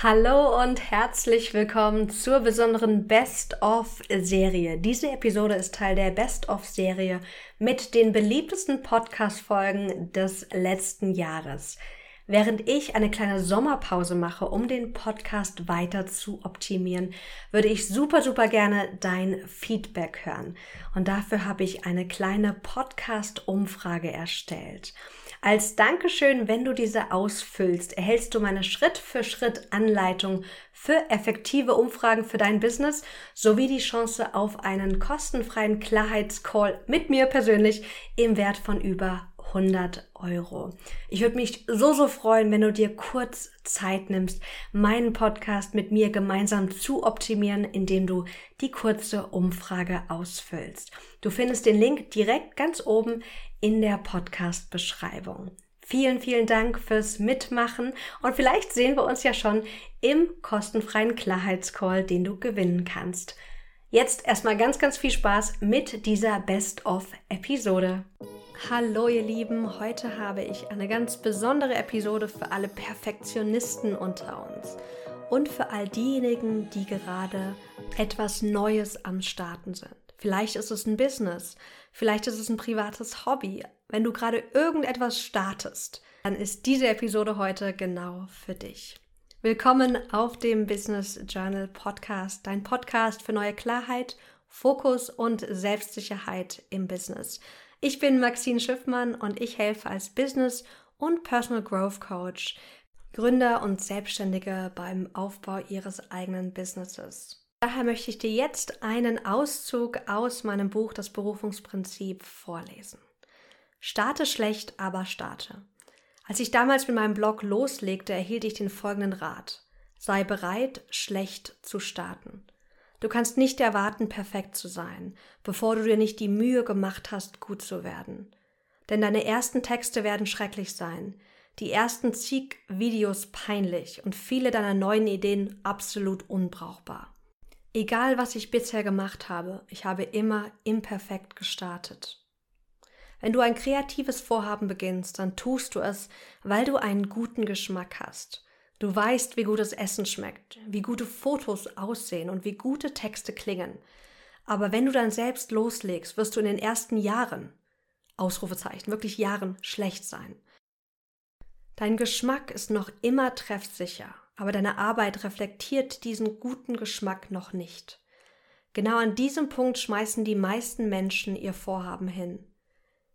Hallo und herzlich willkommen zur besonderen Best-of-Serie. Diese Episode ist Teil der Best-of-Serie mit den beliebtesten Podcast-Folgen des letzten Jahres. Während ich eine kleine Sommerpause mache, um den Podcast weiter zu optimieren, würde ich super, super gerne dein Feedback hören. Und dafür habe ich eine kleine Podcast-Umfrage erstellt. Als Dankeschön, wenn du diese ausfüllst, erhältst du meine Schritt-für-Schritt-Anleitung für effektive Umfragen für dein Business sowie die Chance auf einen kostenfreien Klarheitscall mit mir persönlich im Wert von über 100 Euro. Ich würde mich so, so freuen, wenn du dir kurz Zeit nimmst, meinen Podcast mit mir gemeinsam zu optimieren, indem du die kurze Umfrage ausfüllst. Du findest den Link direkt ganz oben in der Podcast-Beschreibung. Vielen, vielen Dank fürs Mitmachen und vielleicht sehen wir uns ja schon im kostenfreien Klarheitscall, den du gewinnen kannst. Jetzt erstmal ganz, ganz viel Spaß mit dieser Best-of-Episode. Hallo ihr Lieben, heute habe ich eine ganz besondere Episode für alle Perfektionisten unter uns und für all diejenigen, die gerade etwas Neues am Starten sind. Vielleicht ist es ein Business, vielleicht ist es ein privates Hobby. Wenn du gerade irgendetwas startest, dann ist diese Episode heute genau für dich. Willkommen auf dem Business Journal Podcast, dein Podcast für neue Klarheit, Fokus und Selbstsicherheit im Business. Ich bin Maxine Schiffmann und ich helfe als Business und Personal Growth Coach Gründer und Selbstständige beim Aufbau ihres eigenen Businesses. Daher möchte ich dir jetzt einen Auszug aus meinem Buch Das Berufungsprinzip vorlesen. Starte schlecht, aber starte. Als ich damals mit meinem Blog loslegte, erhielt ich den folgenden Rat. Sei bereit, schlecht zu starten. Du kannst nicht erwarten, perfekt zu sein, bevor du dir nicht die Mühe gemacht hast, gut zu werden. Denn deine ersten Texte werden schrecklich sein, die ersten zig Videos peinlich und viele deiner neuen Ideen absolut unbrauchbar. Egal, was ich bisher gemacht habe, ich habe immer imperfekt gestartet. Wenn du ein kreatives Vorhaben beginnst, dann tust du es, weil du einen guten Geschmack hast. Du weißt, wie gutes Essen schmeckt, wie gute Fotos aussehen und wie gute Texte klingen. Aber wenn du dann selbst loslegst, wirst du in den ersten Jahren, Ausrufezeichen, wirklich Jahren schlecht sein. Dein Geschmack ist noch immer treffsicher, aber deine Arbeit reflektiert diesen guten Geschmack noch nicht. Genau an diesem Punkt schmeißen die meisten Menschen ihr Vorhaben hin.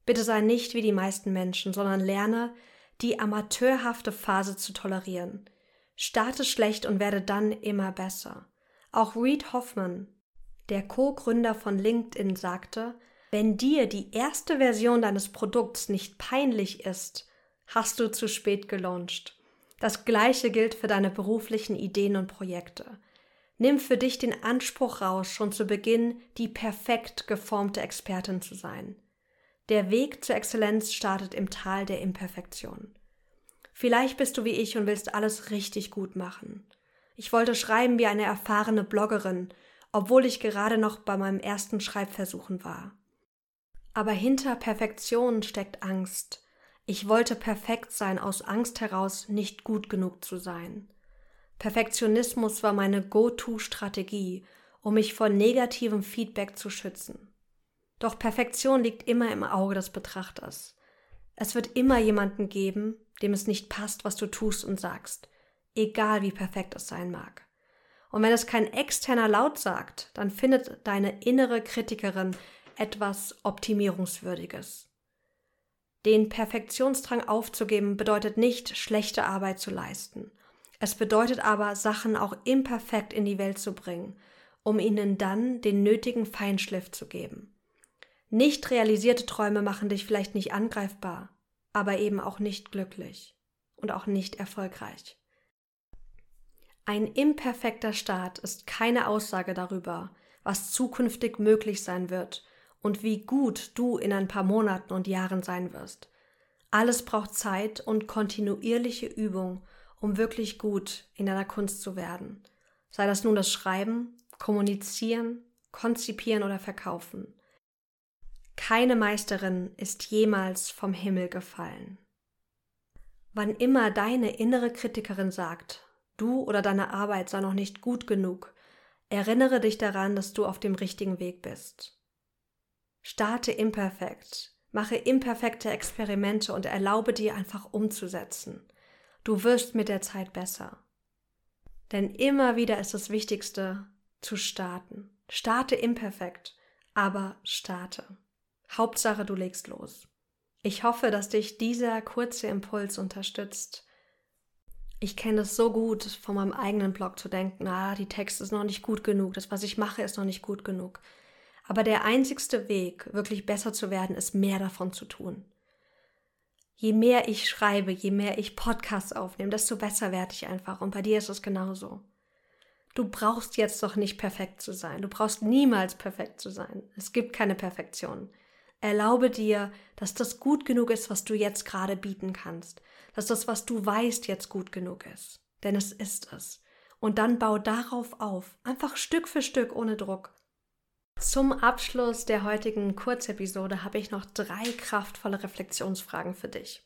Bitte sei nicht wie die meisten Menschen, sondern lerne, die amateurhafte Phase zu tolerieren. Starte schlecht und werde dann immer besser. Auch Reed Hoffman, der Co-Gründer von LinkedIn, sagte, wenn dir die erste Version deines Produkts nicht peinlich ist, hast du zu spät gelauncht. Das gleiche gilt für deine beruflichen Ideen und Projekte. Nimm für dich den Anspruch raus, schon zu Beginn die perfekt geformte Expertin zu sein. Der Weg zur Exzellenz startet im Tal der Imperfektion. Vielleicht bist du wie ich und willst alles richtig gut machen. Ich wollte schreiben wie eine erfahrene Bloggerin, obwohl ich gerade noch bei meinem ersten Schreibversuchen war. Aber hinter Perfektion steckt Angst, ich wollte perfekt sein aus Angst heraus, nicht gut genug zu sein. Perfektionismus war meine Go-To-Strategie, um mich vor negativem Feedback zu schützen. Doch Perfektion liegt immer im Auge des Betrachters. Es wird immer jemanden geben, dem es nicht passt, was du tust und sagst, egal wie perfekt es sein mag. Und wenn es kein externer Laut sagt, dann findet deine innere Kritikerin etwas Optimierungswürdiges. Den Perfektionsdrang aufzugeben bedeutet nicht, schlechte Arbeit zu leisten. Es bedeutet aber, Sachen auch imperfekt in die Welt zu bringen, um ihnen dann den nötigen Feinschliff zu geben. Nicht realisierte Träume machen dich vielleicht nicht angreifbar, aber eben auch nicht glücklich und auch nicht erfolgreich. Ein imperfekter Start ist keine Aussage darüber, was zukünftig möglich sein wird und wie gut du in ein paar Monaten und Jahren sein wirst. Alles braucht Zeit und kontinuierliche Übung, um wirklich gut in deiner Kunst zu werden. Sei das nun das Schreiben, Kommunizieren, Konzipieren oder Verkaufen. Keine Meisterin ist jemals vom Himmel gefallen. Wann immer deine innere Kritikerin sagt, Du oder deine Arbeit sei noch nicht gut genug. Erinnere dich daran, dass du auf dem richtigen Weg bist. Starte imperfekt, mache imperfekte Experimente und erlaube dir einfach umzusetzen. Du wirst mit der Zeit besser. Denn immer wieder ist das Wichtigste zu starten. Starte imperfekt, aber starte. Hauptsache, du legst los. Ich hoffe, dass dich dieser kurze Impuls unterstützt. Ich kenne es so gut, von meinem eigenen Blog zu denken, ah, die Texte ist noch nicht gut genug, das, was ich mache, ist noch nicht gut genug. Aber der einzigste Weg, wirklich besser zu werden, ist mehr davon zu tun. Je mehr ich schreibe, je mehr ich Podcasts aufnehme, desto besser werde ich einfach. Und bei dir ist es genauso. Du brauchst jetzt doch nicht perfekt zu sein. Du brauchst niemals perfekt zu sein. Es gibt keine Perfektion. Erlaube dir, dass das gut genug ist, was du jetzt gerade bieten kannst. Dass das, was du weißt, jetzt gut genug ist. Denn es ist es. Und dann bau darauf auf. Einfach Stück für Stück ohne Druck. Zum Abschluss der heutigen Kurzepisode habe ich noch drei kraftvolle Reflexionsfragen für dich.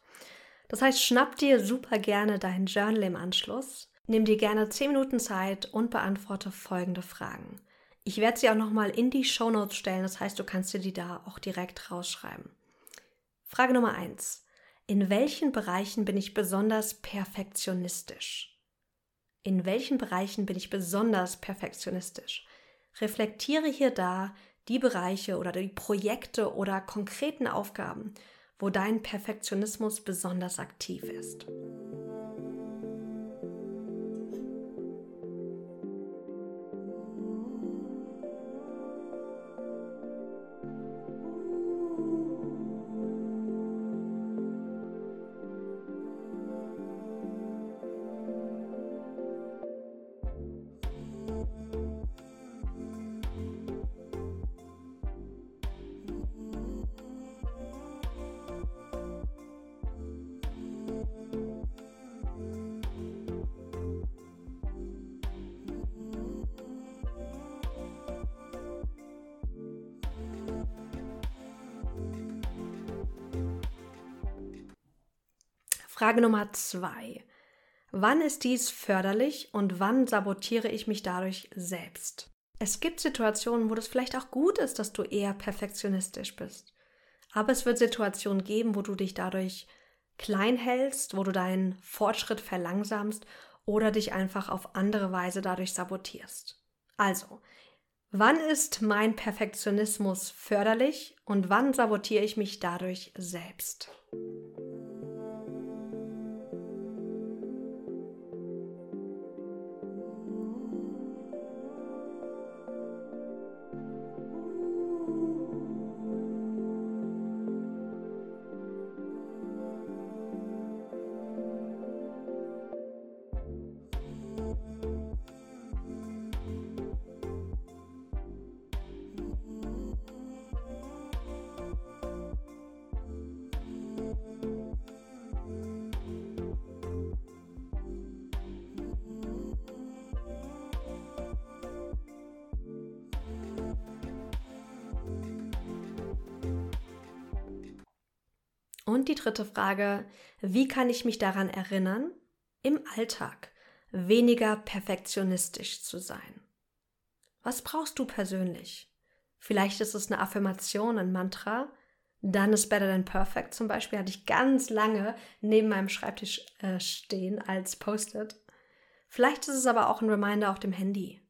Das heißt, schnapp dir super gerne dein Journal im Anschluss Nimm dir gerne 10 Minuten Zeit und beantworte folgende Fragen. Ich werde sie auch nochmal in die Show Notes stellen, das heißt, du kannst dir die da auch direkt rausschreiben. Frage Nummer 1. In welchen Bereichen bin ich besonders perfektionistisch? In welchen Bereichen bin ich besonders perfektionistisch? Reflektiere hier da die Bereiche oder die Projekte oder konkreten Aufgaben, wo dein Perfektionismus besonders aktiv ist. Frage Nummer zwei. Wann ist dies förderlich und wann sabotiere ich mich dadurch selbst? Es gibt Situationen, wo das vielleicht auch gut ist, dass du eher perfektionistisch bist. Aber es wird Situationen geben, wo du dich dadurch klein hältst, wo du deinen Fortschritt verlangsamst oder dich einfach auf andere Weise dadurch sabotierst. Also, wann ist mein Perfektionismus förderlich und wann sabotiere ich mich dadurch selbst? Und die dritte Frage, wie kann ich mich daran erinnern, im Alltag weniger perfektionistisch zu sein? Was brauchst du persönlich? Vielleicht ist es eine Affirmation, ein Mantra. Done is better than perfect zum Beispiel hatte ich ganz lange neben meinem Schreibtisch äh, stehen als Post-it. Vielleicht ist es aber auch ein Reminder auf dem Handy.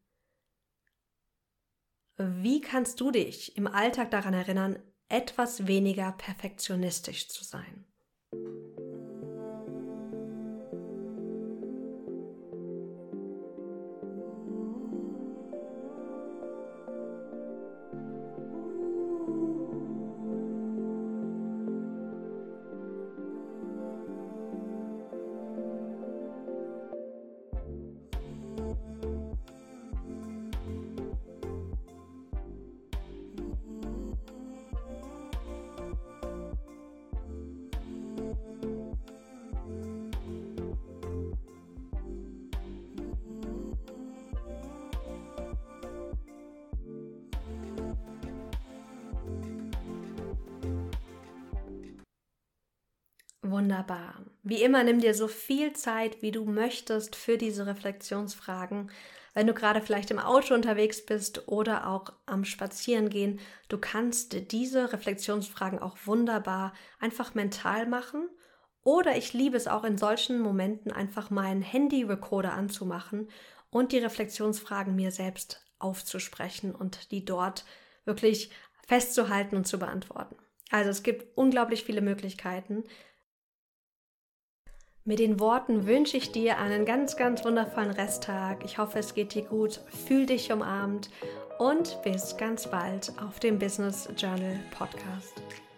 Wie kannst du dich im Alltag daran erinnern, etwas weniger perfektionistisch zu sein. Wunderbar. Wie immer, nimm dir so viel Zeit, wie du möchtest für diese Reflexionsfragen. Wenn du gerade vielleicht im Auto unterwegs bist oder auch am Spazierengehen, du kannst diese Reflexionsfragen auch wunderbar einfach mental machen. Oder ich liebe es auch in solchen Momenten einfach meinen Handy-Recorder anzumachen und die Reflexionsfragen mir selbst aufzusprechen und die dort wirklich festzuhalten und zu beantworten. Also es gibt unglaublich viele Möglichkeiten. Mit den Worten wünsche ich dir einen ganz, ganz wundervollen Resttag. Ich hoffe, es geht dir gut. Fühl dich umarmt und bis ganz bald auf dem Business Journal Podcast.